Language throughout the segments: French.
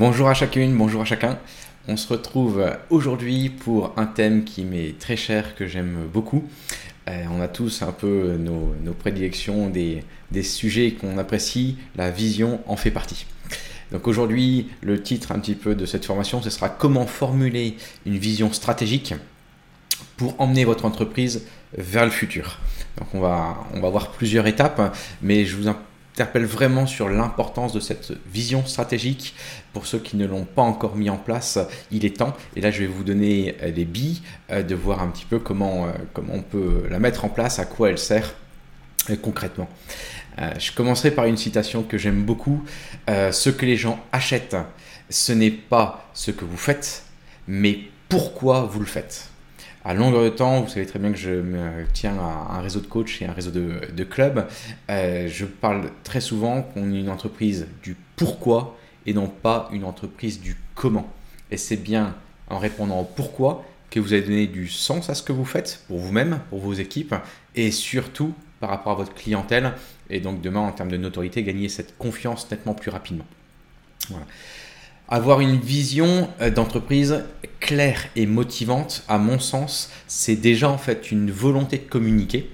Bonjour à chacune, bonjour à chacun. On se retrouve aujourd'hui pour un thème qui m'est très cher, que j'aime beaucoup. Euh, on a tous un peu nos, prédilections, des, sujets qu'on apprécie, la vision en fait partie. Donc aujourd'hui, le titre un petit peu de cette formation, ce sera comment formuler une vision stratégique pour emmener votre entreprise vers le futur. Donc on va, on va voir plusieurs étapes, mais je vous interpelle vraiment sur l'importance de cette vision stratégique. Pour ceux qui ne l'ont pas encore mis en place, il est temps. Et là, je vais vous donner euh, les billes euh, de voir un petit peu comment, euh, comment on peut la mettre en place, à quoi elle sert concrètement. Je commencerai par une citation que j'aime beaucoup. Ce que les gens achètent, ce n'est pas ce que vous faites, mais pourquoi vous le faites à longueur de temps, vous savez très bien que je me tiens à un réseau de coachs et un réseau de, clubs. Euh, je parle très souvent qu'on est une entreprise du pourquoi et non pas une entreprise du comment. Et c'est bien en répondant au pourquoi que vous allez donner du sens à ce que vous faites pour vous-même, pour vos équipes et surtout par rapport à votre clientèle. Et donc demain, en termes de notoriété, gagner cette confiance nettement plus rapidement. Voilà. Avoir une vision euh, d'entreprise claire et motivante, à mon sens, c'est déjà en fait une volonté de communiquer.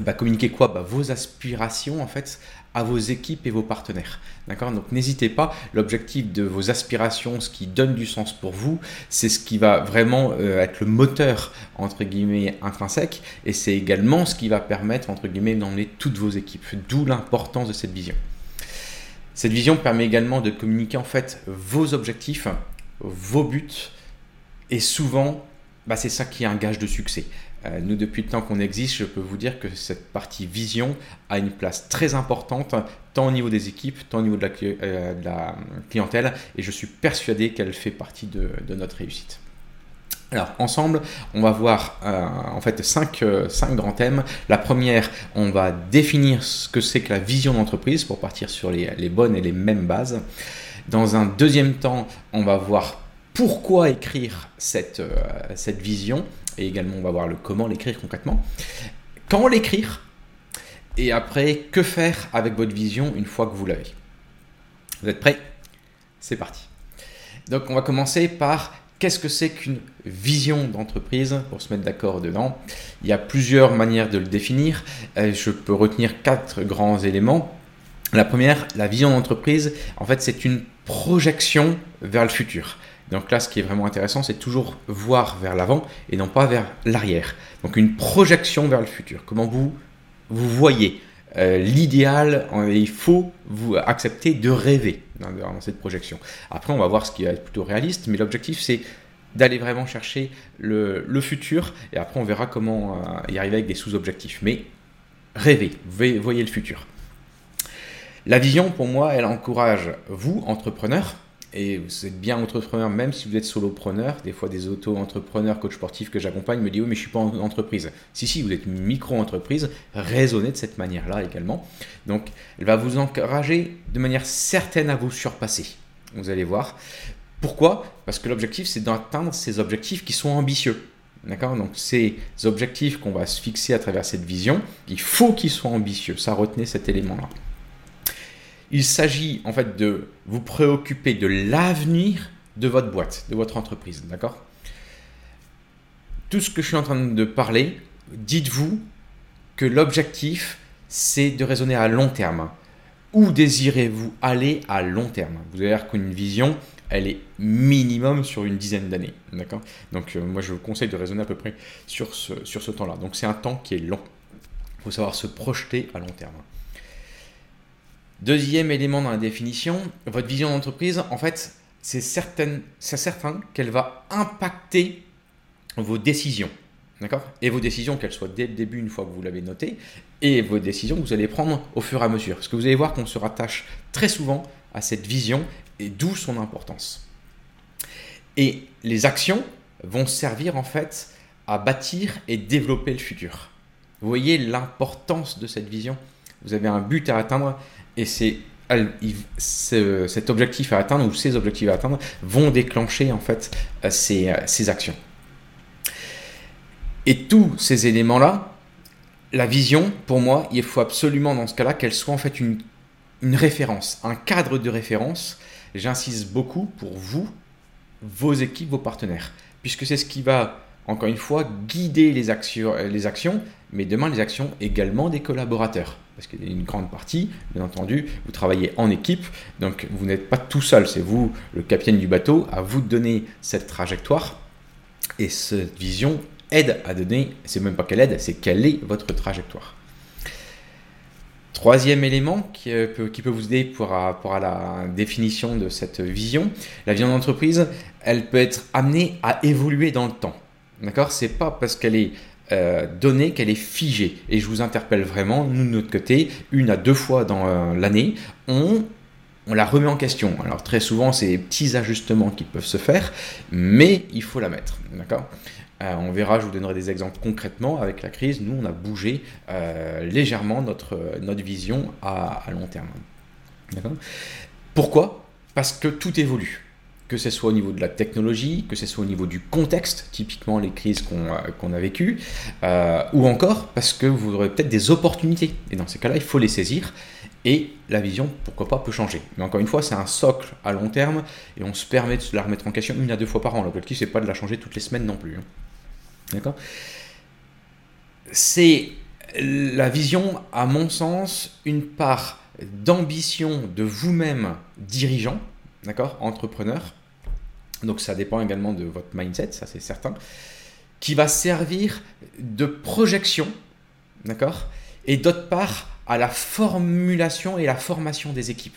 Bah, communiquer quoi? Bah, Vos aspirations en fait à vos équipes et vos partenaires. D'accord? Donc n'hésitez pas, l'objectif de vos aspirations, ce qui donne du sens pour vous, c'est ce qui va vraiment euh, être le moteur entre guillemets intrinsèque et c'est également ce qui va permettre entre guillemets d'emmener toutes vos équipes. D'où l'importance de cette vision. Cette vision permet également de communiquer en fait vos objectifs, vos buts, et souvent, bah, c'est ça qui est un gage de succès. Euh, nous, depuis le temps qu'on existe, je peux vous dire que cette partie vision a une place très importante, tant au niveau des équipes, tant au niveau de la, euh, clientèle, et je suis persuadé qu'elle fait partie de notre réussite. Alors ensemble, on va voir euh, en fait euh, cinq, grands thèmes. La première, on va définir ce que c'est que la vision d'entreprise pour partir sur les, bonnes et les mêmes bases. Dans un deuxième temps, on va voir pourquoi écrire cette, euh, cette vision et également on va voir le comment l'écrire concrètement. Quand l'écrire et après que faire avec votre vision une fois que vous l'avez? Vous êtes prêts? C'est parti. Donc on va commencer par Qu'est-ce que c'est qu'une vision d'entreprise Pour se mettre d'accord dedans, il y a plusieurs manières de le définir. Euh, je peux retenir quatre grands éléments. La première, la vision d'entreprise, en fait, c'est une projection vers le futur. Donc là, ce qui est vraiment intéressant, c'est toujours voir vers l'avant et non pas vers l'arrière. Donc une projection vers le futur. Comment vous vous voyez? Euh, l'idéal, il faut vous accepter de rêver dans, cette projection. Après, on va voir ce qui va être plutôt réaliste, mais l'objectif, c'est d'aller vraiment chercher le, futur, et après, on verra comment euh, y arriver avec des sous-objectifs. Mais rêvez, voyez le futur. La vision, pour moi, elle encourage vous, entrepreneurs, et vous êtes bien entrepreneur, même si vous êtes solopreneur. Des fois, des auto-entrepreneurs, coach sportifs que j'accompagne me disent Oui, mais je ne suis pas en entreprise. Si, si, vous êtes micro-entreprise, raisonnez de cette manière-là également. Donc, elle va vous encourager de manière certaine à vous surpasser. Vous allez voir. Pourquoi? Parce que l'objectif, c'est d'atteindre ces objectifs qui sont ambitieux. D'accord? Donc, ces objectifs qu'on va se fixer à travers cette vision, il faut qu'ils soient ambitieux. Ça, retenez cet élément-là. Il s'agit en fait de vous préoccuper de l'avenir de votre boîte, de votre entreprise, d'accord? Tout ce que je suis en train de parler, dites-vous que l'objectif, c'est de raisonner à long terme. Où désirez-vous aller à long terme? Vous allez voir qu'une vision, elle est minimum sur une dizaine d'années. D'accord? Donc euh, moi je vous conseille de raisonner à peu près sur ce, sur ce temps-là. Donc c'est un temps qui est long. Il faut savoir se projeter à long terme. Deuxième élément dans la définition, votre vision d'entreprise, en fait, c'est certain, qu'elle va impacter vos décisions. D'accord? Et vos décisions, qu'elles soient dès le début, une fois que vous l'avez noté, et vos décisions que vous allez prendre au fur et à mesure. Parce que vous allez voir qu'on se rattache très souvent à cette vision, et d'où son importance. Et les actions vont servir en fait à bâtir et développer le futur. Vous voyez l'importance de cette vision? Vous avez un but à atteindre et c'est cet objectif à atteindre ou ces objectifs à atteindre vont déclencher en fait ces, ces actions. Et tous ces éléments-là, la vision, pour moi, il faut absolument dans ce cas-là qu'elle soit en fait une, une référence, un cadre de référence. J'insiste beaucoup pour vous, vos équipes, vos partenaires, puisque c'est ce qui va, encore une fois, guider les actions, les actions, mais demain les actions également des collaborateurs. Parce qu'il y a une grande partie, bien entendu, vous travaillez en équipe, donc vous n'êtes pas tout seul, c'est vous le capitaine du bateau, à vous de donner cette trajectoire et cette vision aide à donner, c'est même pas qu'elle aide, c'est quelle est votre trajectoire. Troisième élément qui euh, peut, vous aider pour la définition de cette vision, la vision d'entreprise, elle peut être amenée à évoluer dans le temps. D'accord? C'est pas parce qu'elle est euh, donnée qu'elle est figée. Et je vous interpelle vraiment, nous de notre côté, une à deux fois dans euh, l'année, on la remet en question. Alors très souvent, c'est des petits ajustements qui peuvent se faire, mais il faut la mettre. D'accord? Euh, on verra, je vous donnerai des exemples concrètement. Avec la crise, nous, on a bougé légèrement notre, notre vision à, long terme. Pourquoi? Parce que tout évolue. Que ce soit au niveau de la technologie, que ce soit au niveau du contexte, typiquement les crises qu'on euh, a vécues, ou encore parce que vous aurez peut-être des opportunités. Et dans ces cas-là, il faut les saisir. Et la vision, pourquoi pas, peut changer. Mais encore une fois, c'est un socle à long terme et on se permet de la remettre en question une à deux fois par an. L'objectif, c'est pas de la changer toutes les semaines non plus. Hein. D'accord? C'est la vision, à mon sens, une part d'ambition de vous-même dirigeant, d'accord, entrepreneur. Donc ça dépend également de votre mindset, ça c'est certain, qui va servir de projection, d'accord, et d'autre part à la formulation et la formation des équipes.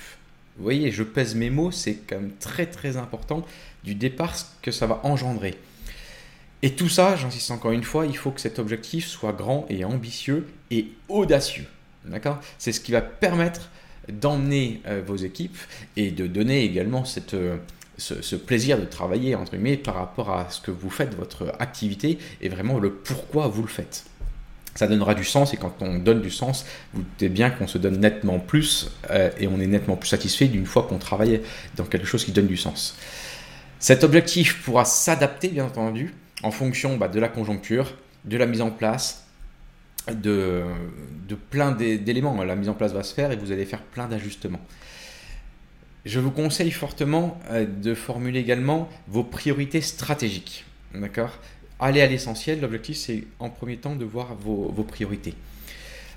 Vous voyez, je pèse mes mots, c'est quand même très très important du départ ce que ça va engendrer. Et tout ça, j'insiste encore une fois, il faut que cet objectif soit grand et ambitieux et audacieux. D'accord? C'est ce qui va permettre d'emmener euh, vos équipes et de donner également cette, euh, ce, plaisir de travailler entre guillemets par rapport à ce que vous faites, votre activité et vraiment le pourquoi vous le faites. Ça donnera du sens et quand on donne du sens, vous doutez bien qu'on se donne nettement plus euh, et on est nettement plus satisfait d'une fois qu'on travaille dans quelque chose qui donne du sens. Cet objectif pourra s'adapter bien entendu en fonction bah, de la conjoncture, de la mise en place, de, de plein d'éléments. La mise en place va se faire et vous allez faire plein d'ajustements. Je vous conseille fortement euh, de formuler également vos priorités stratégiques. D'accord? Allez à l'essentiel. L'objectif, c'est en premier temps de voir vos, vos, priorités.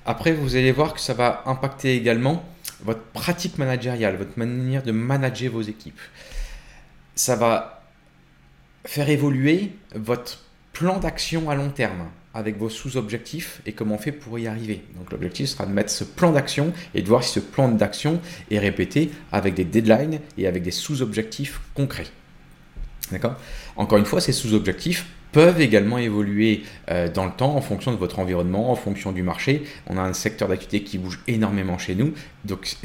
Après, vous allez voir que ça va impacter également votre pratique managériale, votre manière de manager vos équipes. Ça va faire évoluer votre plan d'action à long terme avec vos sous-objectifs et comment on fait pour y arriver. Donc l'objectif sera de mettre ce plan d'action et de voir si ce plan d'action est répété avec des deadlines et avec des sous-objectifs concrets. D'accord? Encore une fois, ces sous-objectifs peuvent également évoluer euh, dans le temps en fonction de votre environnement, en fonction du marché. On a un secteur d'activité qui bouge énormément chez nous, donc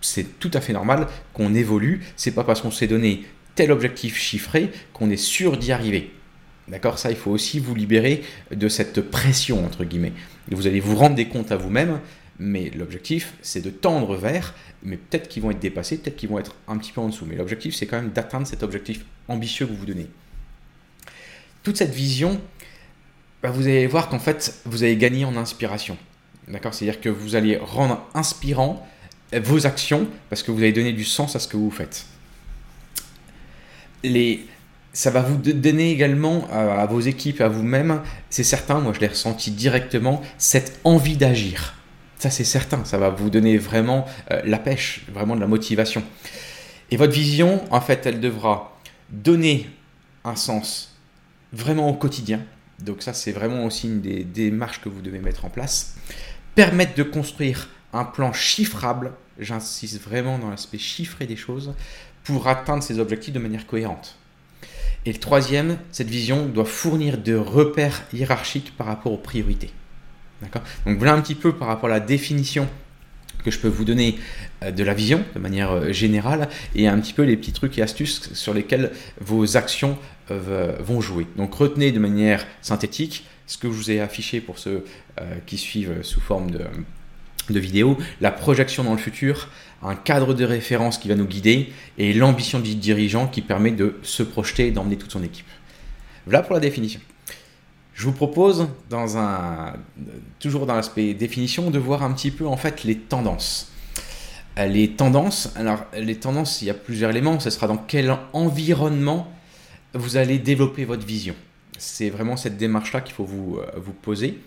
c'est tout à fait normal qu'on évolue. C'est pas parce qu'on s'est donné tel objectif chiffré qu'on est sûr d'y arriver. D'accord Ça, il faut aussi vous libérer de cette pression, entre guillemets. Vous allez vous rendre des comptes à vous-même, mais l'objectif, c'est de tendre vers, mais peut-être qu'ils vont être dépassés, peut-être qu'ils vont être un petit peu en dessous. Mais l'objectif, c'est quand même d'atteindre cet objectif ambitieux que vous vous donnez. Toute cette vision, bah, vous allez voir qu'en fait, vous allez gagner en inspiration. D'accord C'est-à-dire que vous allez rendre inspirant vos actions parce que vous allez donner du sens à ce que vous faites les, ça va vous donner également à, vos équipes, à vous-même, c'est certain, moi je l'ai ressenti directement, cette envie d'agir. Ça c'est certain, ça va vous donner vraiment euh, la pêche, vraiment de la motivation. Et votre vision, en fait, elle devra donner un sens vraiment au quotidien. Donc ça c'est vraiment aussi une des démarches que vous devez mettre en place. Permettre de construire un plan chiffrable, j'insiste vraiment dans l'aspect chiffré des choses, pour atteindre ces objectifs de manière cohérente. Et le troisième, cette vision doit fournir de repères hiérarchiques par rapport aux priorités. D'accord? Donc voilà un petit peu par rapport à la définition que je peux vous donner euh, de la vision de manière euh, générale et un petit peu les petits trucs et astuces sur lesquels vos actions euh, vont jouer. Donc retenez de manière synthétique ce que je vous ai affiché pour ceux qui suivent sous forme de, de vidéo, la projection dans le futur, un cadre de référence qui va nous guider et l'ambition du dirigeant qui permet de se projeter et d'emmener toute son équipe. Voilà pour la définition. Je vous propose, dans un, toujours dans l'aspect définition, de voir un petit peu en fait les tendances. Les tendances, alors les tendances, il y a plusieurs éléments. Ce sera dans quel environnement vous allez développer votre vision. C'est vraiment cette démarche-là qu'il faut vous, euh, vous poser.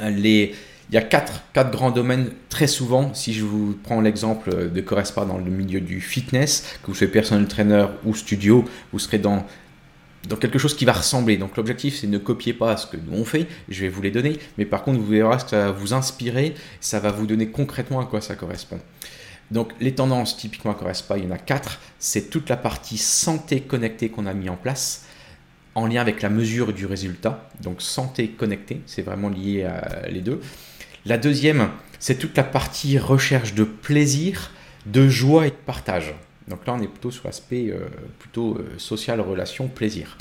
Les, il y a quatre, quatre, grands domaines très souvent. Si je vous prends l'exemple de Correspa dans le milieu du fitness, que vous soyez personal trainer ou studio, vous serez dans dans quelque chose qui va ressembler. Donc l'objectif, c'est ne copier pas ce que nous on fait, je vais vous les donner, mais par contre, vous verrez que ça va vous inspirer, ça va vous donner concrètement à quoi ça correspond. Donc les tendances typiquement correspondent, il y en a quatre, c'est toute la partie santé connectée qu'on a mis en place en lien avec la mesure du résultat. Donc santé connectée, c'est vraiment lié à les deux. La deuxième, c'est toute la partie recherche de plaisir, de joie et de partage. Donc là, on est plutôt sur l'aspect euh, plutôt euh, social, relation, plaisir.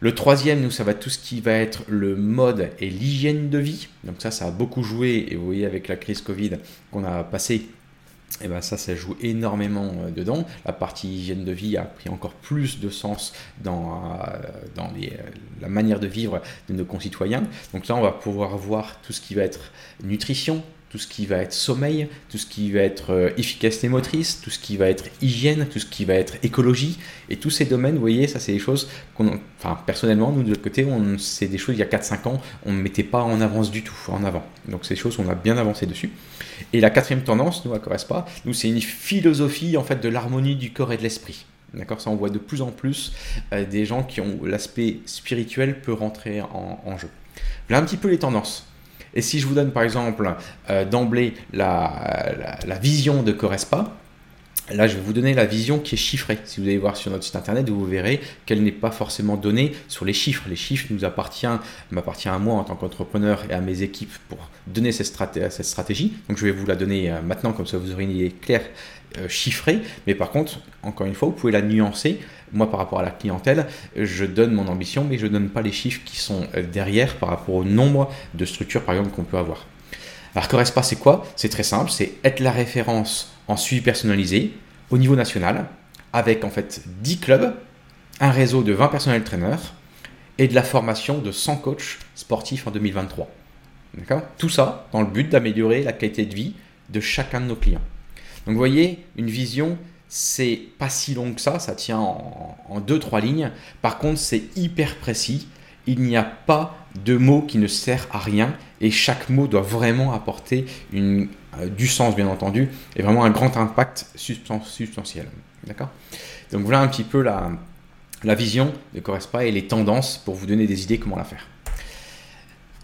Le troisième, nous, ça va tout ce qui va être le mode et l'hygiène de vie. Donc ça, ça a beaucoup joué. Et vous voyez avec la crise Covid qu'on a passé, et eh ben ça, ça joue énormément euh, dedans. La partie hygiène de vie a pris encore plus de sens dans, dans la manière de vivre de nos concitoyens. Donc là, on va pouvoir voir tout ce qui va être nutrition, tout ce qui va être sommeil, tout ce qui va être euh, efficacité motrice, tout ce qui va être hygiène, tout ce qui va être écologie. Et tous ces domaines, vous voyez, ça c'est des choses qu'on... Enfin, personnellement, nous de l'autre côté, c'est des choses, il y a 4-5 ans, on ne mettait pas en avance du tout, en avant. Donc des choses, on a bien avancé dessus. Et la quatrième tendance, nous, à pas, nous, c'est une philosophie, en fait, de l'harmonie du corps et de l'esprit. D'accord? Ça, on voit de plus en plus euh, des gens qui ont l'aspect spirituel peut rentrer en, en jeu. Voilà un petit peu les tendances. Et si je vous donne par exemple euh, d'emblée la, vision de Correspa, Là, je vais vous donner la vision qui est chiffrée. Si vous allez voir sur notre site internet, vous verrez qu'elle n'est pas forcément donnée sur les chiffres. Les chiffres nous appartiennent, m'appartient à moi en tant qu'entrepreneur et à mes équipes pour donner cette, stratégie. Donc, je vais vous la donner euh, maintenant, comme ça vous aurez une idée claire, chiffrée. Mais par contre, encore une fois, vous pouvez la nuancer moi, par rapport à la clientèle, je donne mon ambition, mais je ne donne pas les chiffres qui sont euh, derrière par rapport au nombre de structures, par exemple, qu'on peut avoir. Alors, Correspa, c'est quoi? C'est très simple, c'est être la référence en suivi personnalisé au niveau national, avec en fait 10 clubs, un réseau de 20 personnels traîneurs et de la formation de 100 coachs sportifs en 2023. D'accord? Tout ça dans le but d'améliorer la qualité de vie de chacun de nos clients. Donc vous voyez, une vision, c'est pas si long que ça, ça tient en, deux, trois lignes. Par contre, c'est hyper précis. Il n'y a pas de mot qui ne sert à rien et chaque mot doit vraiment apporter une, euh, du sens, bien entendu, et vraiment un grand impact substantiel. D'accord? Donc voilà un petit peu la, la vision de Correspa et les tendances pour vous donner des idées comment la faire.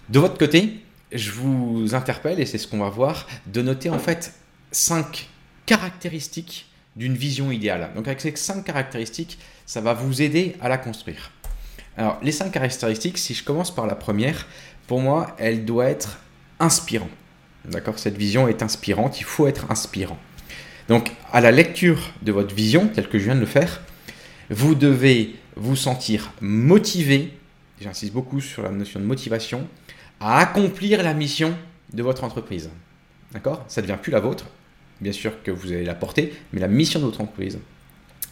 De votre côté, je vous interpelle, et c'est ce qu'on va voir, de noter en fait cinq caractéristiques d'une vision idéale. Donc avec ces cinq caractéristiques, ça va vous aider à la construire. Alors les cinq caractéristiques, si je commence par la première, pour moi, elle doit être inspirante. D'accord? Cette vision est inspirante, il faut être inspirant. Donc à la lecture de votre vision, telle que je viens de le faire, vous devez vous sentir motivé, j'insiste beaucoup sur la notion de motivation, à accomplir la mission de votre entreprise. D'accord? Ça ne devient plus la vôtre, bien sûr que vous allez la porter, mais la mission de votre entreprise.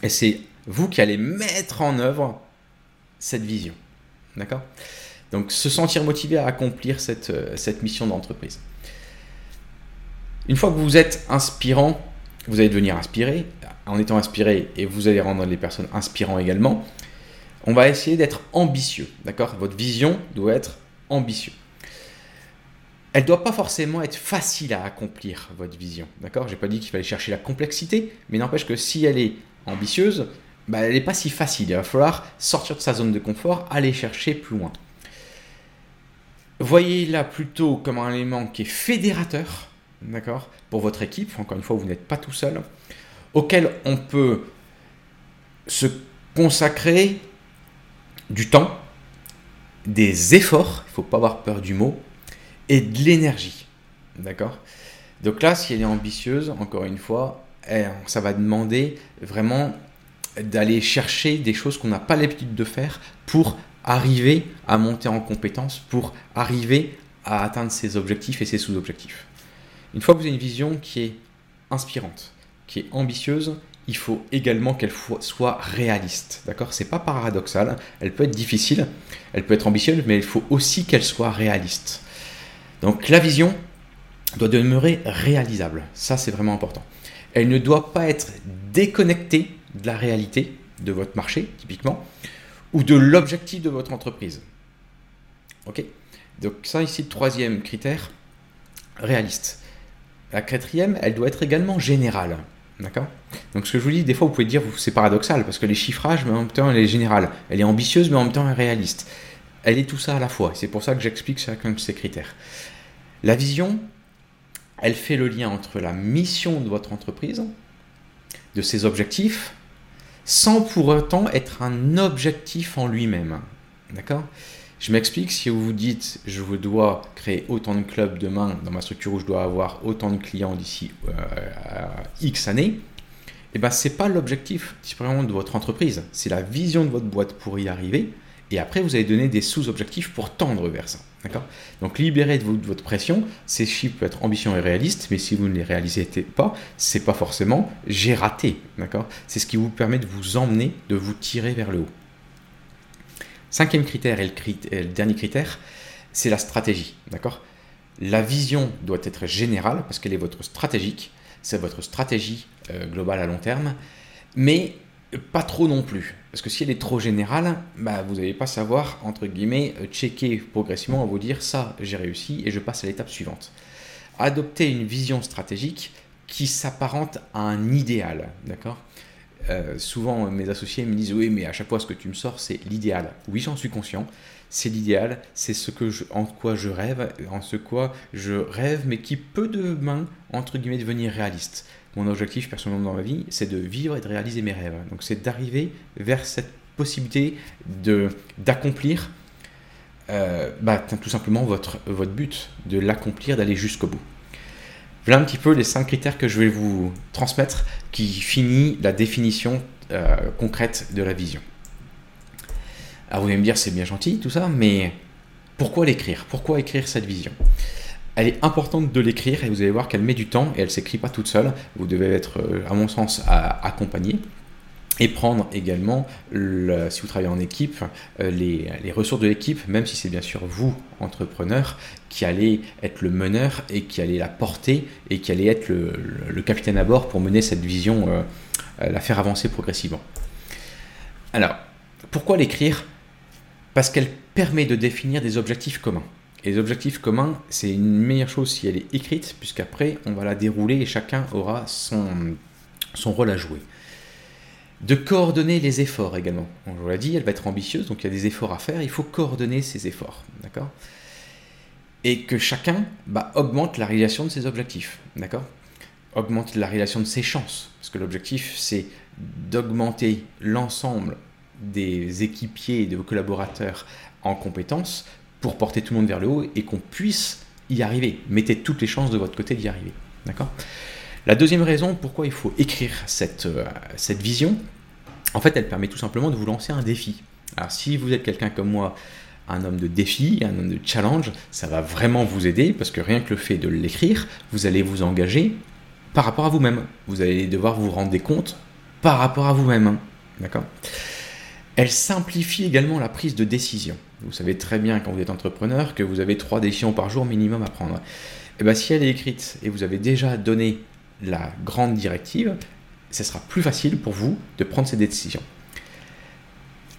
Et c'est vous qui allez mettre en œuvre cette vision. D'accord? Donc se sentir motivé à accomplir cette, euh, cette mission d'entreprise. Une fois que vous êtes inspirant, vous allez devenir inspiré. En étant inspiré, et vous allez rendre les personnes inspirantes également, on va essayer d'être ambitieux. D'accord? Votre vision doit être ambitieuse elle doit pas forcément être facile à accomplir, votre vision. D'accord? Je n'ai pas dit qu'il fallait chercher la complexité, mais n'empêche que si elle est ambitieuse, bah, elle n'est pas si facile. Il va falloir sortir de sa zone de confort, aller chercher plus loin. Voyez-la plutôt comme un élément qui est fédérateur, d'accord? Pour votre équipe, encore une fois, vous n'êtes pas tout seul, auquel on peut se consacrer du temps, des efforts, il ne faut pas avoir peur du mot, et de l'énergie. D'accord? Donc là, si elle est ambitieuse, encore une fois, ça va demander vraiment d'aller chercher des choses qu'on n'a pas l'habitude de faire pour arriver à monter en compétence, pour arriver à atteindre ses objectifs et ses sous-objectifs. Une fois que vous avez une vision qui est inspirante, qui est ambitieuse, il faut également qu'elle soit réaliste. D'accord? C'est pas paradoxal. Elle peut être difficile, elle peut être ambitieuse, mais il faut aussi qu'elle soit réaliste. Donc la vision doit demeurer réalisable. Ça, c'est vraiment important. Elle ne doit pas être déconnectée de la réalité de votre marché, typiquement, ou de l'objectif de votre entreprise. Ok? Donc ça ici, troisième critère, réaliste. La quatrième, elle doit être également générale. D'accord? Donc ce que je vous dis, des fois vous pouvez dire, c'est paradoxal, parce que les chiffrages, mais en même temps elle est générale. Elle est ambitieuse, mais en même temps elle est réaliste. Elle est tout ça à la fois. C'est pour ça que j'explique chacun de ces critères. La vision, elle fait le lien entre la mission de votre entreprise, de ses objectifs, sans pour autant être un objectif en lui-même. D'accord? Je m'explique, si vous vous dites je dois créer autant de clubs demain dans ma structure où je dois avoir autant de clients d'ici euh, X années, eh ben, ce n'est pas l'objectif de votre entreprise, c'est la vision de votre boîte pour y arriver. Et après, vous allez donner des sous-objectifs pour tendre vers ça. Donc, libérez de, votre pression. Ces chiffres peuvent être ambitieux et réalistes, mais si vous ne les réalisez pas, c'est pas forcément j'ai raté. C'est ce qui vous permet de vous emmener, de vous tirer vers le haut. Cinquième critère et le, dernier critère, c'est la stratégie. D'accord? La vision doit être générale parce qu'elle est votre stratégique. C'est votre stratégie euh, globale à long terme. Mais pas trop non plus. Parce que si elle est trop générale, bah, vous n'allez pas savoir, entre guillemets, euh, checker progressivement, vous dire ça, j'ai réussi et je passe à l'étape suivante. Adopter une vision stratégique qui s'apparente à un idéal, d'accord? Euh, Souvent, mes associés me disent oui, mais à chaque fois, ce que tu me sors, c'est l'idéal. Oui, j'en suis conscient. C'est l'idéal, c'est ce que je, en quoi je rêve, en ce quoi je rêve, mais qui peut demain, entre guillemets, devenir réaliste mon objectif personnellement dans ma vie, c'est de vivre et de réaliser mes rêves. Donc c'est d'arriver vers cette possibilité de d'accomplir euh, bah, tout simplement votre, but, de l'accomplir, d'aller jusqu'au bout. Voilà un petit peu les cinq critères que je vais vous transmettre qui finit la définition euh, concrète de la vision. Alors vous allez me dire c'est bien gentil tout ça, mais pourquoi l'écrire? Pourquoi écrire cette vision? Elle est importante de l'écrire et vous allez voir qu'elle met du temps et elle s'écrit pas toute seule. Vous devez être, euh, à mon sens, accompagné et prendre également, si vous travaillez en équipe, euh, les, ressources de l'équipe, même si c'est bien sûr vous, entrepreneur, qui allez être le meneur et qui allez la porter et qui allez être le, capitaine à bord pour mener cette vision, euh, la faire avancer progressivement. Alors, pourquoi l'écrire? Parce qu'elle permet de définir des objectifs communs. Et les objectifs communs, c'est une meilleure chose si elle est écrite, puisqu'après, on va la dérouler et chacun aura son, rôle à jouer. De coordonner les efforts également. On vous l'a dit, elle va être ambitieuse, donc il y a des efforts à faire, il faut coordonner ces efforts. D'accord? Et que chacun bah, augmente la réalisation de ses objectifs. D'accord? Augmente la réalisation de ses chances. Parce que l'objectif, c'est d'augmenter l'ensemble des équipiers et de vos collaborateurs en compétences pour porter tout le monde vers le haut et qu'on puisse y arriver. Mettez toutes les chances de votre côté d'y arriver. La deuxième raison pourquoi il faut écrire cette, euh, cette vision, en fait, elle permet tout simplement de vous lancer un défi. Alors, si vous êtes quelqu'un comme moi, un homme de défi, un homme de challenge, ça va vraiment vous aider parce que rien que le fait de l'écrire, vous allez vous engager par rapport à vous-même. Vous allez devoir vous rendre compte par rapport à vous-même. D'accord? Elle simplifie également la prise de décision. Vous savez très bien quand vous êtes entrepreneur que vous avez trois décisions par jour minimum à prendre. Et eh bien si elle est écrite et vous avez déjà donné la grande directive, ce sera plus facile pour vous de prendre ces décisions.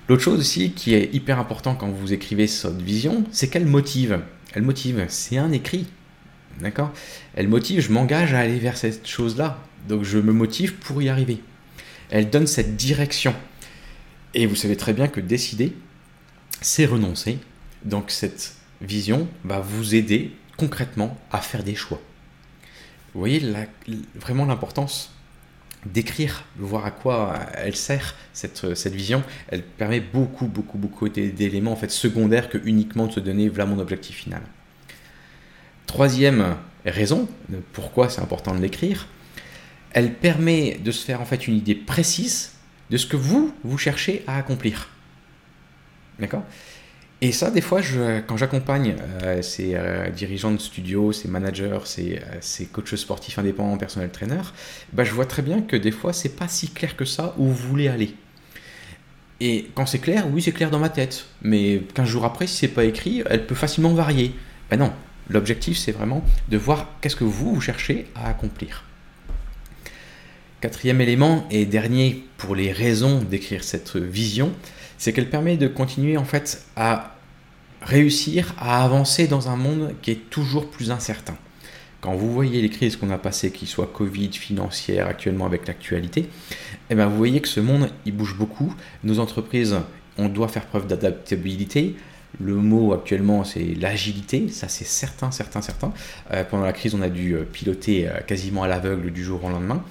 L'autre chose aussi qui est hyper important quand vous écrivez cette vision, c'est qu'elle motive. Elle motive, c'est un écrit. D'accord? Elle motive, je m'engage à aller vers cette chose-là. Donc je me motive pour y arriver. Elle donne cette direction. Et vous savez très bien que décider, c'est renoncer. Donc cette vision va vous aider concrètement à faire des choix. Vous voyez vraiment l'importance d'écrire, voir à quoi elle sert cette, cette vision, elle permet beaucoup, beaucoup, beaucoup d'éléments en fait secondaires que uniquement de se donner voilà mon objectif final. Troisième raison pourquoi c'est important de l'écrire, elle permet de se faire en fait une idée précise de ce que vous, vous cherchez à accomplir. D'accord Et ça, des fois, quand j'accompagne euh, ces euh, dirigeants de studio, ces managers, ces, euh, coachs sportifs indépendants, personnel trainer, bah, je vois très bien que des fois, c'est pas si clair que ça où vous voulez aller. Et quand c'est clair, oui, c'est clair dans ma tête. Mais 15 jours après, si c'est pas écrit, elle peut facilement varier. Ben non, l'objectif, c'est vraiment de voir qu'est-ce que vous, vous cherchez à accomplir. Quatrième élément et dernier pour les raisons d'écrire cette vision, c'est qu'elle permet de continuer en fait à réussir à avancer dans un monde qui est toujours plus incertain. Quand vous voyez les crises qu'on a passées, qu'ils soient Covid, financière, actuellement avec l'actualité, eh bien vous voyez que ce monde il bouge beaucoup. Nos entreprises, on doit faire preuve d'adaptabilité. Le mot actuellement, c'est l'agilité, ça c'est certain, certain, certain. Euh, pendant la crise, on a dû euh, piloter euh, quasiment à l'aveugle du jour au lendemain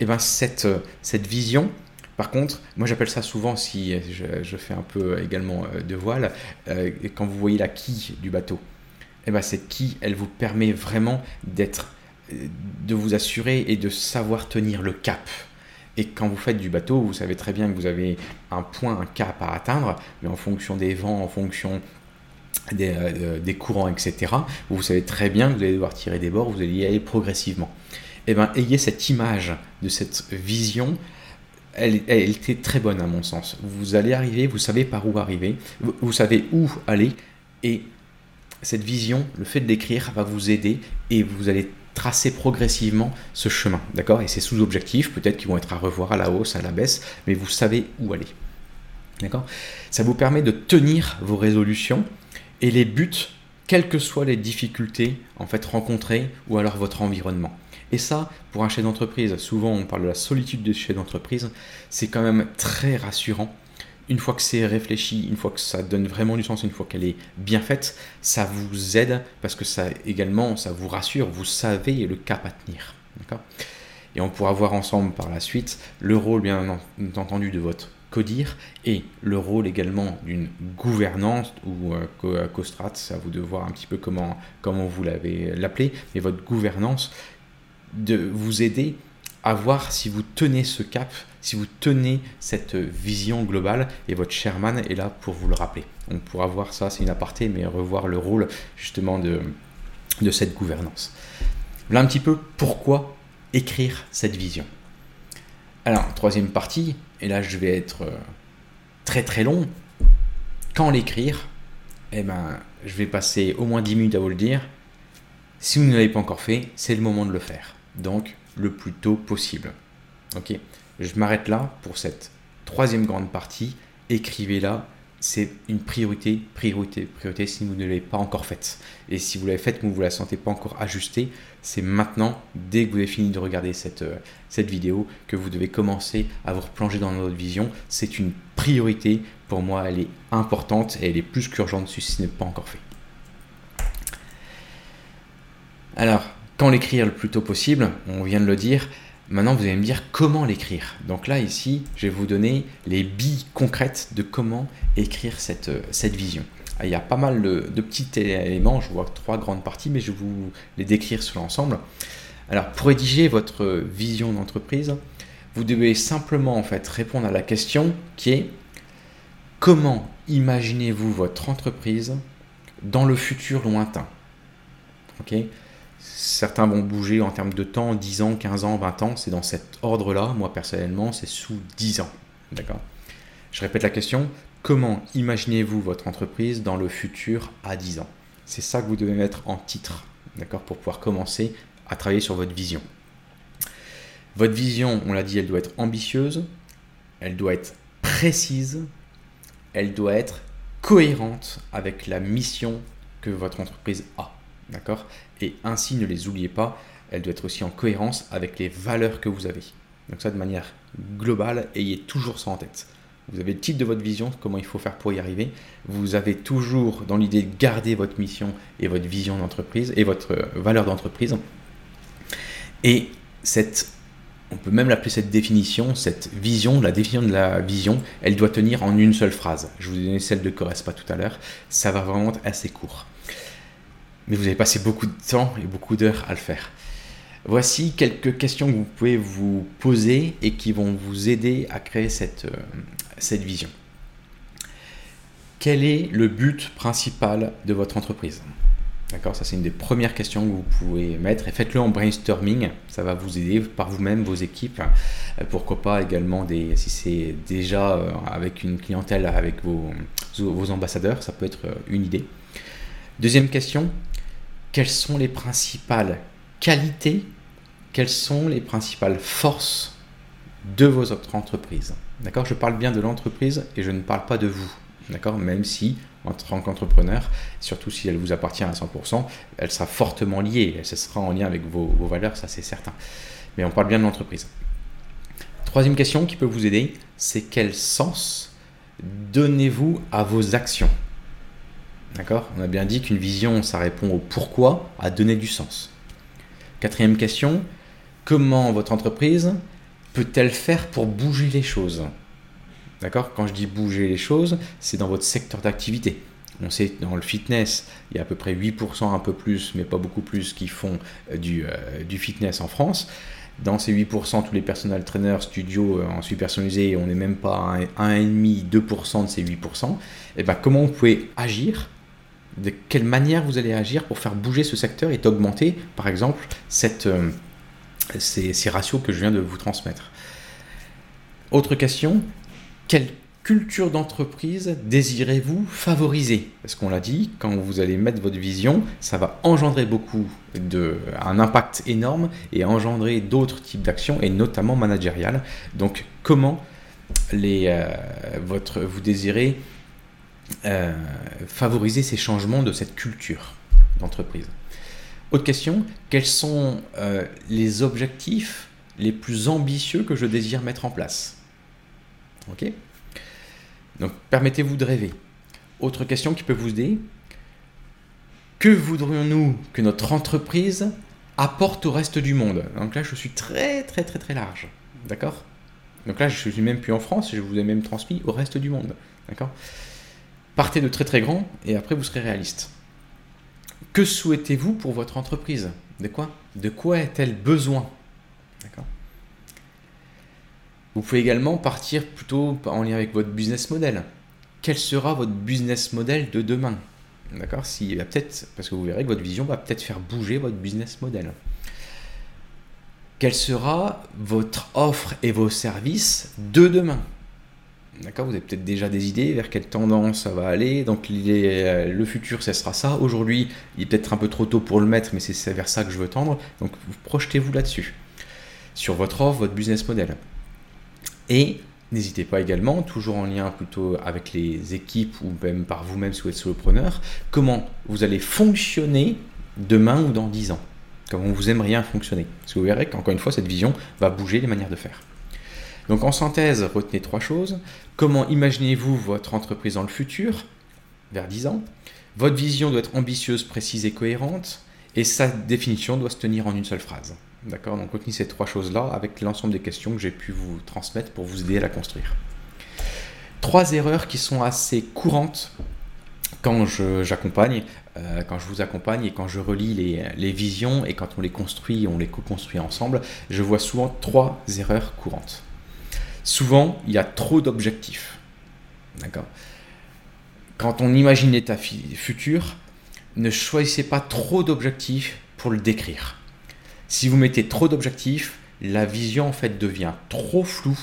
et eh ben cette, euh, cette vision, par contre, moi j'appelle ça souvent, si je, fais un peu également euh, de voile, euh, quand vous voyez la quille du bateau, et eh ben cette quille, elle vous permet vraiment d'être, de vous assurer et de savoir tenir le cap. Et quand vous faites du bateau, vous savez très bien que vous avez un point, un cap à atteindre, mais en fonction des vents, en fonction des, des courants, etc., vous savez très bien que vous allez devoir tirer des bords, vous allez y aller progressivement eh ben, ayez cette image de cette vision. Elle, était très bonne à mon sens. Vous allez arriver, vous savez par où arriver, vous, savez où aller, et cette vision, le fait de l'écrire, va vous aider et vous allez tracer progressivement ce chemin, d'accord? Et ces sous-objectifs, peut-être qu'ils vont être à revoir à la hausse, à la baisse, mais vous savez où aller, d'accord? Ça vous permet de tenir vos résolutions et les buts, quelles que soient les difficultés en fait rencontrées ou alors votre environnement. Et ça, pour un chef d'entreprise, souvent on parle de la solitude des chefs d'entreprise, c'est quand même très rassurant. Une fois que c'est réfléchi, une fois que ça donne vraiment du sens, une fois qu'elle est bien faite, ça vous aide parce que ça également, ça vous rassure, vous savez le cap à tenir. Et on pourra voir ensemble par la suite le rôle, bien entendu, de votre codir et le rôle également d'une gouvernance ou euh, co-strat, c'est à vous de voir un petit peu comment, comment vous l'avez l'appelé, mais votre gouvernance de vous aider à voir si vous tenez ce cap, si vous tenez cette vision globale, et votre chairman est là pour vous le rappeler. On pourra voir ça, c'est une aparté, mais revoir le rôle justement de, de cette gouvernance. Là un petit peu pourquoi écrire cette vision. Alors, troisième partie, et là je vais être euh, très très long. Quand l'écrire Eh ben, je vais passer au moins 10 minutes à vous le dire. Si vous ne l'avez pas encore fait, c'est le moment de le faire donc le plus tôt possible. Ok, je m'arrête là pour cette troisième grande partie. Écrivez-la, c'est une priorité, priorité, priorité si vous ne l'avez pas encore faite. Et si vous l'avez faite mais vous ne la sentez pas encore ajustée, c'est maintenant, dès que vous avez fini de regarder cette, euh, cette vidéo, que vous devez commencer à vous replonger dans votre vision. C'est une priorité. Pour moi, elle est importante et elle est plus qu'urgente si ce n'est pas encore fait. Alors, quand l'écrire le plus tôt possible, on vient de le dire, maintenant vous allez me dire comment l'écrire. Donc là, ici, je vais vous donner les billes concrètes de comment écrire cette, cette vision. Ah, il y a pas mal de, petits éléments, je vois trois grandes parties, mais je vais vous les décrire sur l'ensemble. Alors, pour rédiger votre vision d'entreprise, vous devez simplement en fait répondre à la question qui est comment imaginez-vous votre entreprise dans le futur lointain? Certains vont bouger en termes de temps, 10 ans, 15 ans, 20 ans, c'est dans cet ordre-là. Moi, personnellement, c'est sous 10 ans. D'accord? Je répète la question, comment imaginez-vous votre entreprise dans le futur à 10 ans? C'est ça que vous devez mettre en titre, d'accord? Pour pouvoir commencer à travailler sur votre vision. Votre vision, on l'a dit, elle doit être ambitieuse, elle doit être précise, elle doit être cohérente avec la mission que votre entreprise a. D'accord? Et ainsi, ne les oubliez pas, elle doit être aussi en cohérence avec les valeurs que vous avez. Donc ça, de manière globale, ayez toujours ça en tête. Vous avez le titre de votre vision, comment il faut faire pour y arriver. Vous avez toujours dans l'idée de garder votre mission et votre vision d'entreprise et votre euh, valeur d'entreprise. Et cette, on peut même l'appeler cette définition, cette vision, la définition de la vision, elle doit tenir en une seule phrase. Je vous ai donné celle de Correspa tout à l'heure, ça va vraiment être assez court. Mais vous avez passé beaucoup de temps et beaucoup d'heures à le faire. Voici quelques questions que vous pouvez vous poser et qui vont vous aider à créer cette, euh, cette vision. Quel est le but principal de votre entreprise? D'accord Ça, c'est une des premières questions que vous pouvez mettre. Et faites-le en brainstorming. Ça va vous aider par vous-même, vos équipes. Euh, pourquoi pas également, des, si c'est déjà euh, avec une clientèle, avec vos, vos ambassadeurs, ça peut être une idée. Deuxième question quelles sont les principales qualités quelles sont les principales forces de votre entreprise. D'accord? Je parle bien de l'entreprise et je ne parle pas de vous. D'accord? Même si, en tant qu'entrepreneur, surtout si elle vous appartient à 100%, elle sera fortement liée. Elle sera en lien avec vos, vos valeurs, ça c'est certain. Mais on parle bien de l'entreprise. Troisième question qui peut vous aider, c'est quel sens donnez-vous à vos actions? D'accord? On a bien dit qu'une vision, ça répond au pourquoi, à donner du sens. Quatrième question, comment votre entreprise peut-elle faire pour bouger les choses? D'accord? Quand je dis bouger les choses, c'est dans votre secteur d'activité. On sait dans le fitness, il y a à peu près 8%, un peu plus, mais pas beaucoup plus, qui font euh, du, euh, du fitness en France. Dans ces 8%, tous les personnels trainers, studios euh, en suivi personnalisé, on n'est même pas à 1,5-2% de ces 8%. Et eh ben, comment vous pouvez agir De quelle manière vous allez agir pour faire bouger ce secteur et augmenter, par exemple, cette, ces, ratios que je viens de vous transmettre. Autre question, quelle culture d'entreprise désirez-vous favoriser? Parce qu'on l'a dit, quand vous allez mettre votre vision, ça va engendrer beaucoup de, un impact énorme et engendrer d'autres types d'actions et notamment managériales. Donc, comment les, euh, votre, vous désirez euh, favoriser ces changements de cette culture d'entreprise autre question, quels sont euh, les objectifs les plus ambitieux que je désire mettre en place? Ok? Donc permettez-vous de rêver. Autre question qui peut vous aider, que voudrions-nous que notre entreprise apporte au reste du monde? Donc là, je suis très très très très large. D'accord? Donc là, je ne suis même plus en France, je vous ai même transmis au reste du monde. D'accord? Partez de très très grand et après vous serez réaliste. Que souhaitez-vous pour votre entreprise? De quoi? De quoi a-t-elle besoin? Vous pouvez également partir plutôt en lien avec votre business model. Quel sera votre business model de demain? D'accord? Si, peut-être, parce que vous verrez que votre vision va peut-être faire bouger votre business model. Quelle sera votre offre et vos services de demain? D'accord Vous avez peut-être déjà des idées vers quelle tendance ça va aller. Donc euh, le futur, ce sera ça. Aujourd'hui, il est peut-être un peu trop tôt pour le mettre, mais c'est vers ça que je veux tendre. Donc projetez-vous là-dessus. Sur votre offre, votre business model. Et n'hésitez pas également, toujours en lien plutôt avec les équipes ou même par vous-même si vous êtes solopreneur, comment vous allez fonctionner demain ou dans 10 ans. Comment vous aimeriez fonctionner. Parce que vous verrez qu'encore une fois, cette vision va bouger les manières de faire. Donc en synthèse, retenez trois choses. Comment imaginez-vous votre entreprise dans le futur, vers 10 ans? Votre vision doit être ambitieuse, précise et cohérente, et sa définition doit se tenir en une seule phrase. D'accord? Donc retenez ces trois choses-là avec l'ensemble des questions que j'ai pu vous transmettre pour vous aider à la construire. Trois erreurs qui sont assez courantes quand j'accompagne, euh, quand je vous accompagne et quand je relis les, les, visions et quand on les construit, on les co-construit ensemble, je vois souvent trois erreurs courantes. Souvent, il y a trop d'objectifs. D'accord? Quand on imagine l'état futur, ne choisissez pas trop d'objectifs pour le décrire. Si vous mettez trop d'objectifs, la vision en fait devient trop floue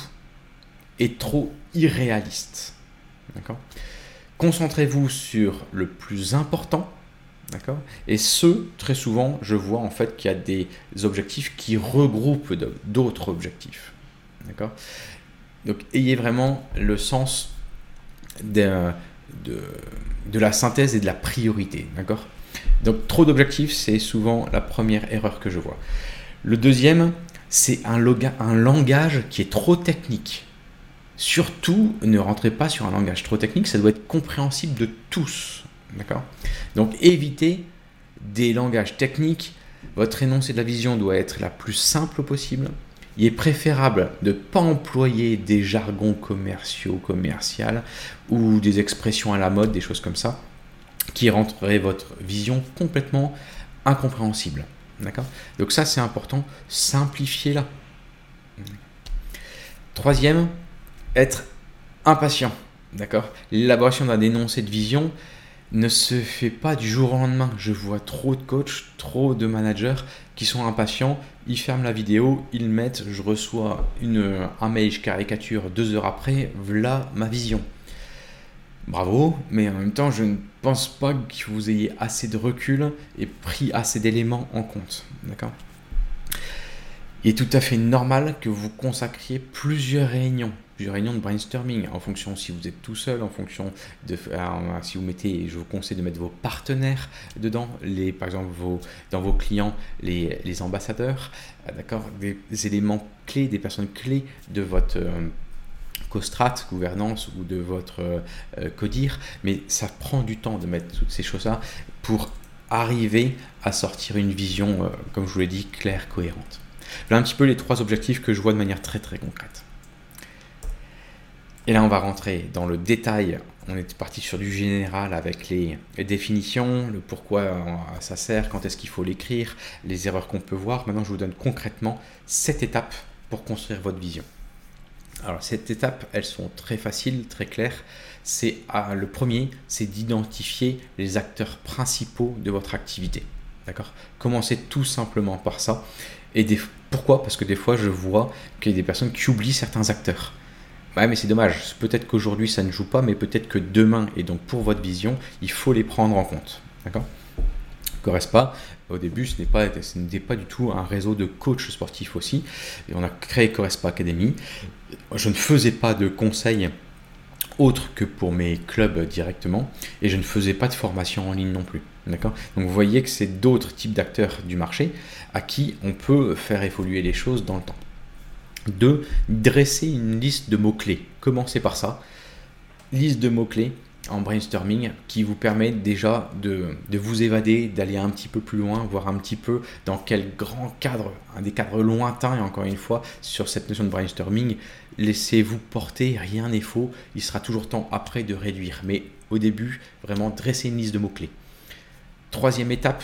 et trop irréaliste. D'accord? Concentrez-vous sur le plus important. D'accord? Et ce, très souvent, je vois en fait qu'il y a des objectifs qui regroupent d'autres objectifs. D'accord? Donc ayez vraiment le sens de, de, la synthèse et de la priorité. D'accord? Donc trop d'objectifs, c'est souvent la première erreur que je vois. Le deuxième, c'est un, un langage qui est trop technique. Surtout, ne rentrez pas sur un langage trop technique, ça doit être compréhensible de tous. D'accord? Donc évitez des langages techniques. Votre énoncé de la vision doit être la plus simple possible il est préférable de ne pas employer des jargons commerciaux, commerciales ou des expressions à la mode, des choses comme ça, qui rentreraient votre vision complètement incompréhensible. Donc ça c'est important, simplifiez-la. Troisième, être impatient. D'accord? L'élaboration d'un énoncé de vision ne se fait pas du jour au lendemain. Je vois trop de coachs, trop de managers qui sont impatients. Ils ferment la vidéo, ils mettent, je reçois une, un mail, je caricature deux heures après, voilà ma vision. Bravo, mais en même temps, je ne pense pas que vous ayez assez de recul et pris assez d'éléments en compte. D'accord? Il est tout à fait normal que vous consacriez plusieurs réunions réunions de brainstorming en fonction si vous êtes tout seul, en fonction de si vous mettez, je vous conseille de mettre vos partenaires dedans, les, par exemple vos, dans vos clients, les, les ambassadeurs, euh, d'accord, des, éléments clés, des personnes clés de votre euh, co-strat, gouvernance ou de votre euh, codir, mais ça prend du temps de mettre toutes ces choses-là pour arriver à sortir une vision, comme je vous l'ai dit, claire, cohérente. Voilà un petit peu les trois objectifs que je vois de manière très très concrète. Et là, on va rentrer dans le détail. On est parti sur du général avec les, définitions, le pourquoi ça sert, quand est-ce qu'il faut l'écrire, les erreurs qu'on peut voir. Maintenant, je vous donne concrètement sept étapes pour construire votre vision. Alors, cette étape, elles sont très faciles, très claires. C'est ah, le premier, c'est d'identifier les acteurs principaux de votre activité. D'accord? Commencez tout simplement par ça. Et pourquoi? Parce que des fois, je vois qu'il y a des personnes qui oublient certains acteurs. Ouais, mais c'est dommage. Peut-être qu'aujourd'hui ça ne joue pas, mais peut-être que demain, et donc pour votre vision, il faut les prendre en compte. D'accord? Correspa, au début, ce n'était pas, pas du tout un réseau de coachs sportifs aussi. Et on a créé Correspa Academy. Je ne faisais pas de conseils autres que pour mes clubs directement et je ne faisais pas de formation en ligne non plus. D'accord? Donc vous voyez que c'est d'autres types d'acteurs du marché à qui on peut faire évoluer les choses dans le temps de dresser une liste de mots-clés. Commencez par ça. Liste de mots-clés en brainstorming qui vous permet déjà de, vous évader, d'aller un petit peu plus loin, voir un petit peu dans quel grand cadre, un des cadres lointains, et encore une fois, sur cette notion de brainstorming, laissez-vous porter, rien n'est faux, il sera toujours temps après de réduire. Mais au début, vraiment, dresser une liste de mots-clés. Troisième étape,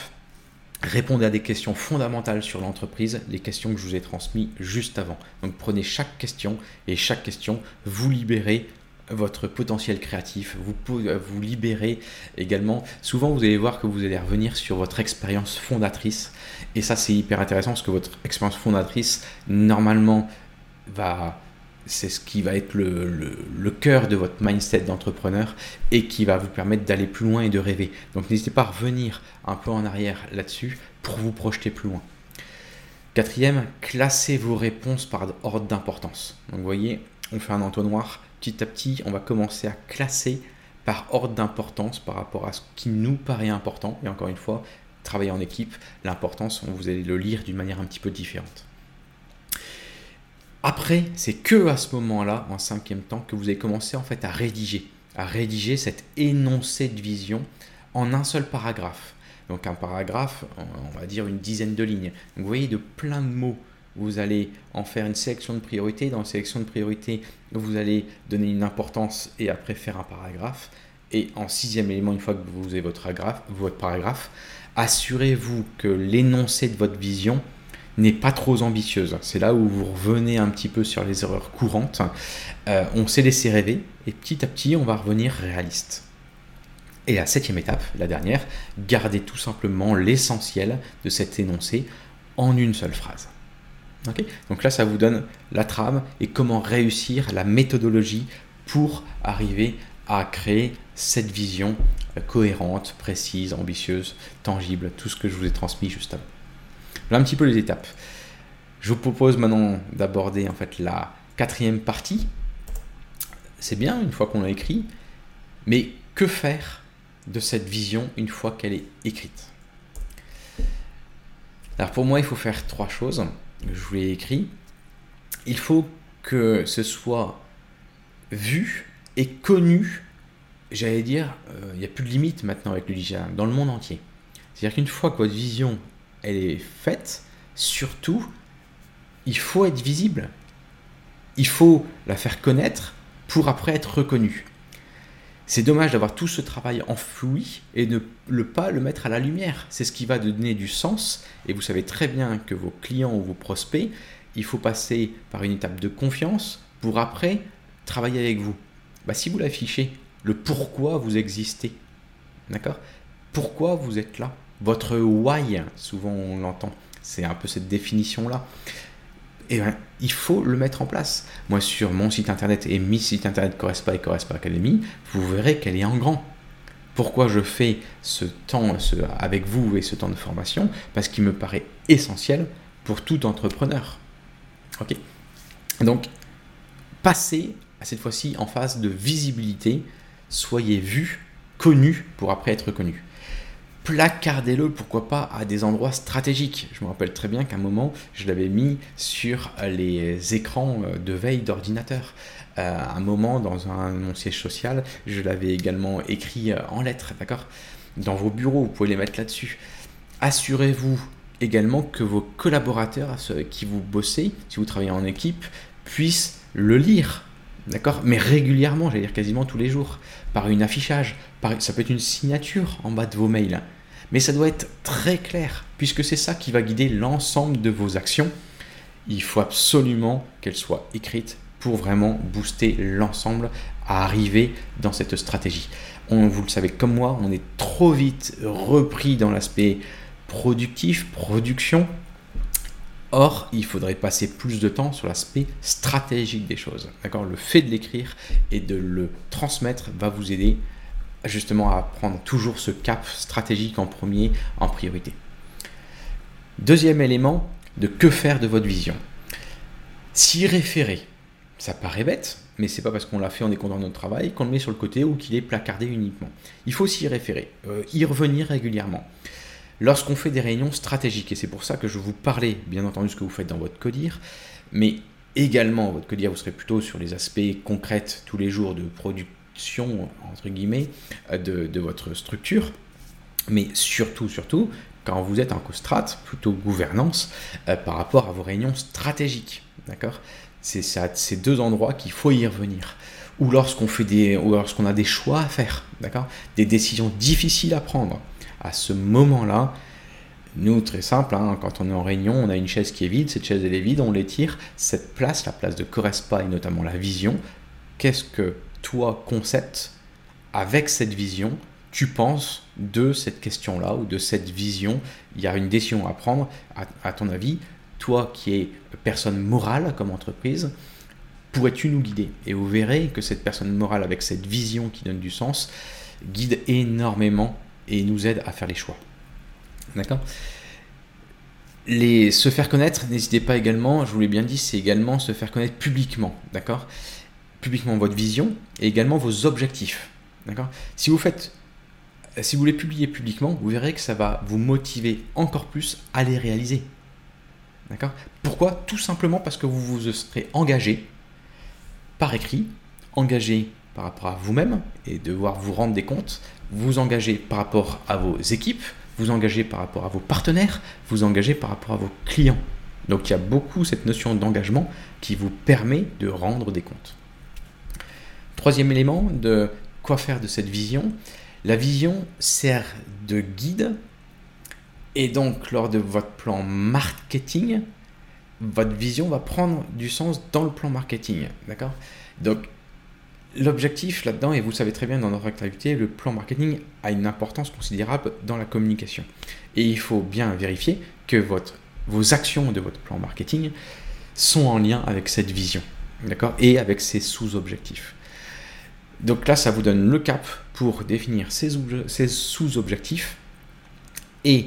Répondez à des questions fondamentales sur l'entreprise, les questions que je vous ai transmises juste avant. Donc prenez chaque question et chaque question, vous libérez votre potentiel créatif, vous, vous libérez également. Souvent, vous allez voir que vous allez revenir sur votre expérience fondatrice. Et ça, c'est hyper intéressant parce que votre expérience fondatrice, normalement, va c'est ce qui va être le, cœur de votre mindset d'entrepreneur et qui va vous permettre d'aller plus loin et de rêver. Donc n'hésitez pas à revenir un peu en arrière là-dessus pour vous projeter plus loin. Quatrième, classez vos réponses par ordre d'importance. Donc vous voyez, on fait un entonnoir. Petit à petit, on va commencer à classer par ordre d'importance par rapport à ce qui nous paraît important. Et encore une fois, travailler en équipe, l'importance, vous allez le lire d'une manière un petit peu différente. Après, c'est que à ce moment-là, en cinquième temps, que vous allez commencer en fait à rédiger, à rédiger cet énoncé de vision en un seul paragraphe. Donc un paragraphe, on va dire une dizaine de lignes. vous voyez de plein de mots. Vous allez en faire une sélection de priorités. Dans la sélection de priorités, vous allez donner une importance et après faire un paragraphe. Et en sixième élément, une fois que vous avez votre votre paragraphe assurez-vous que l'énoncé de votre vision n'est pas trop ambitieuse. C'est là où vous revenez un petit peu sur les erreurs courantes. Euh, on s'est laissé rêver et petit à petit, on va revenir réaliste. Et la septième étape, la dernière, gardez tout simplement l'essentiel de cet énoncé en une seule phrase. Donc là, ça vous donne la trame et comment réussir la méthodologie pour arriver à créer cette vision cohérente, précise, ambitieuse, tangible, tout ce que je vous ai transmis juste avant. Voilà un petit peu les étapes. Je vous propose maintenant d'aborder en fait la quatrième partie. C'est bien une fois qu'on l'a écrit, mais que faire de cette vision une fois qu'elle est écrite? Alors pour moi, il faut faire trois choses. Je vous l'ai écrit. Il faut que ce soit vu et connu. J'allais dire, euh, il n'y a plus de limite maintenant avec le digital, dans le monde entier. C'est-à-dire qu'une fois que votre vision elle est faite, surtout, il faut être visible. Il faut la faire connaître pour après être reconnu. C'est dommage d'avoir tout ce travail enfoui et ne pas le mettre à la lumière. C'est ce qui va donner du sens. Et vous savez très bien que vos clients ou vos prospects, il faut passer par une étape de confiance pour après travailler avec vous. Bah, si vous l'affichez, le pourquoi vous existez, d'accord? Pourquoi vous êtes là? Votre why, souvent on l'entend. C'est un peu cette définition-là. Et ben, il faut le mettre en place. Moi, sur mon site internet et mes sites internet Correspa et Correspa Academy, vous verrez qu'elle est en grand. Pourquoi je fais ce temps ce, avec vous et ce temps de formation? Parce qu'il me paraît essentiel pour tout entrepreneur. Ok? Donc, passez à cette fois-ci en phase de visibilité. Soyez vu, connu pour après être connu placardez-le, pourquoi pas, à des endroits stratégiques. Je me rappelle très bien qu'à un moment, je l'avais mis sur les écrans de veille d'ordinateur. Euh, à un moment, dans un, mon siège social, je l'avais également écrit en lettres, d'accord? Dans vos bureaux, vous pouvez les mettre là-dessus. Assurez-vous également que vos collaborateurs, ceux qui vous bossez, si vous travaillez en équipe, puissent le lire. D'accord? Mais régulièrement, j'allais dire quasiment tous les jours, par une affichage, par, ça peut être une signature en bas de vos mails. Mais ça doit être très clair, puisque c'est ça qui va guider l'ensemble de vos actions. Il faut absolument qu'elles soient écrites pour vraiment booster l'ensemble à arriver dans cette stratégie. Vous le savez comme moi, on est trop vite repris dans l'aspect productif, production. Or, il faudrait passer plus de temps sur l'aspect stratégique des choses. D'accord? Le fait de l'écrire et de le transmettre va vous aider justement à prendre toujours ce cap stratégique en premier, en priorité. Deuxième élément, de que faire de votre vision? S'y référer, ça paraît bête, mais c'est pas parce qu'on l'a fait, on est content de notre travail, qu'on le met sur le côté ou qu'il est placardé uniquement. Il faut s'y référer, euh, y revenir régulièrement. Lorsqu'on fait des réunions stratégiques, et c'est pour ça que je vous parlais, bien entendu, ce que vous faites dans votre codir, mais également, votre codir, vous serez plutôt sur les aspects concrets tous les jours de entre guillemets, euh, de, votre structure. Mais surtout, surtout, quand vous êtes en co-strat, plutôt gouvernance, euh, par rapport à vos réunions stratégiques. D'accord? C'est ces deux endroits qu'il faut y revenir. Ou lorsqu'on fait des, ou lorsqu'on a des choix à faire, d'accord? Des décisions difficiles à prendre. À ce moment-là, nous, très simple, hein, quand on est en réunion, on a une chaise qui est vide, cette chaise elle est vide, on l'étire. Cette place, la place de Correspa et notamment la vision, qu'est-ce que toi, concept, avec cette vision, tu penses de cette question-là ou de cette vision. Il y a une décision à prendre, à, ton avis, toi qui es personne morale comme entreprise, pourrais-tu nous guider? Et vous verrez que cette personne morale avec cette vision qui donne du sens guide énormément et nous aide à faire les choix. D'accord? Les, se faire connaître, n'hésitez pas également, je vous l'ai bien dit, c'est également se faire connaître publiquement, d'accord? Publiquement votre vision et également vos objectifs. D'accord? Si vous faites si vous les publiez publiquement, vous verrez que ça va vous motiver encore plus à les réaliser. D'accord? Pourquoi? Tout simplement parce que vous vous serez engagé par écrit, engagé par rapport à vous-même et devoir vous rendre des comptes, vous engagez par rapport à vos équipes, vous engagez par rapport à vos partenaires, vous engagez par rapport à vos clients. Donc il y a beaucoup cette notion d'engagement qui vous permet de rendre des comptes. Troisième élément de quoi faire de cette vision. La vision sert de guide et donc lors de votre plan marketing, votre vision va prendre du sens dans le plan marketing. D'accord? Donc l'objectif là-dedans, et vous savez très bien dans notre activité, le plan marketing a une importance considérable dans la communication. Et il faut bien vérifier que votre, vos actions de votre plan marketing sont en lien avec cette vision. D'accord? Et avec ses sous-objectifs. Donc là, ça vous donne le cap pour définir ces, sous-objectifs et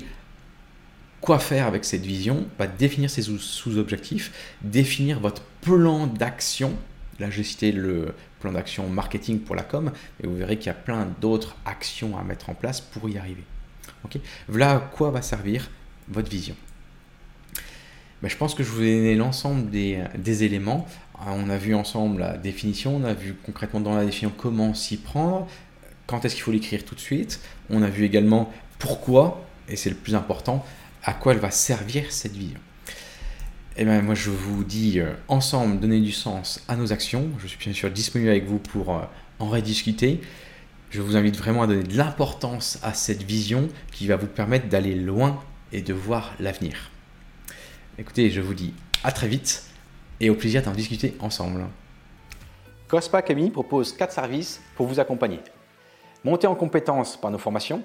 quoi faire avec cette vision? Bah, Définir ces sous-objectifs, définir votre plan d'action. Là, j'ai cité le plan d'action marketing pour la com, et vous verrez qu'il y a plein d'autres actions à mettre en place pour y arriver. voilà à quoi va servir votre vision? Bah, je pense que je vous ai donné l'ensemble des éléments. Ah, on a vu ensemble la définition, on a vu concrètement dans la définition comment s'y prendre, quand est-ce qu'il faut l'écrire tout de suite. On a vu également pourquoi, et c'est le plus important, à quoi elle va servir cette vision. Et ben moi je vous dis euh, ensemble donner du sens à nos actions. Je suis bien sûr disponible avec vous pour euh, en rediscuter. Je vous invite vraiment à donner de l'importance à cette vision qui va vous permettre d'aller loin et de voir l'avenir. Écoutez, je vous dis à très vite et au plaisir d'en discuter ensemble. Cospa Academy propose 4 services pour vous accompagner. Monter en compétences par nos formations,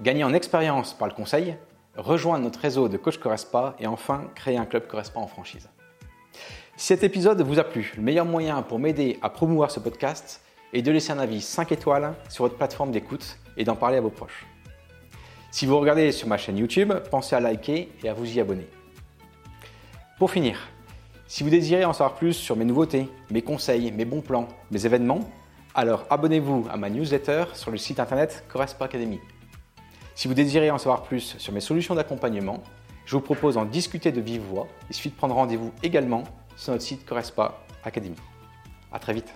gagner en expérience par le conseil, rejoindre notre réseau de coach Corespa et enfin créer un club Corespa en franchise. Si cet épisode vous a plu, le meilleur moyen pour m'aider à promouvoir ce podcast est de laisser un avis 5 étoiles sur votre plateforme d'écoute et d'en parler à vos proches. Si vous regardez sur ma chaîne YouTube, pensez à liker et à vous y abonner. Pour finir, si vous désirez en savoir plus sur mes nouveautés, mes conseils, mes bons plans, mes événements, alors abonnez-vous à ma newsletter sur le site internet Corespa Academy. Si vous désirez en savoir plus sur mes solutions d'accompagnement, je vous propose d'en discuter de vive voix. Il suffit de prendre rendez-vous également sur notre site Corespa Academy. À très vite.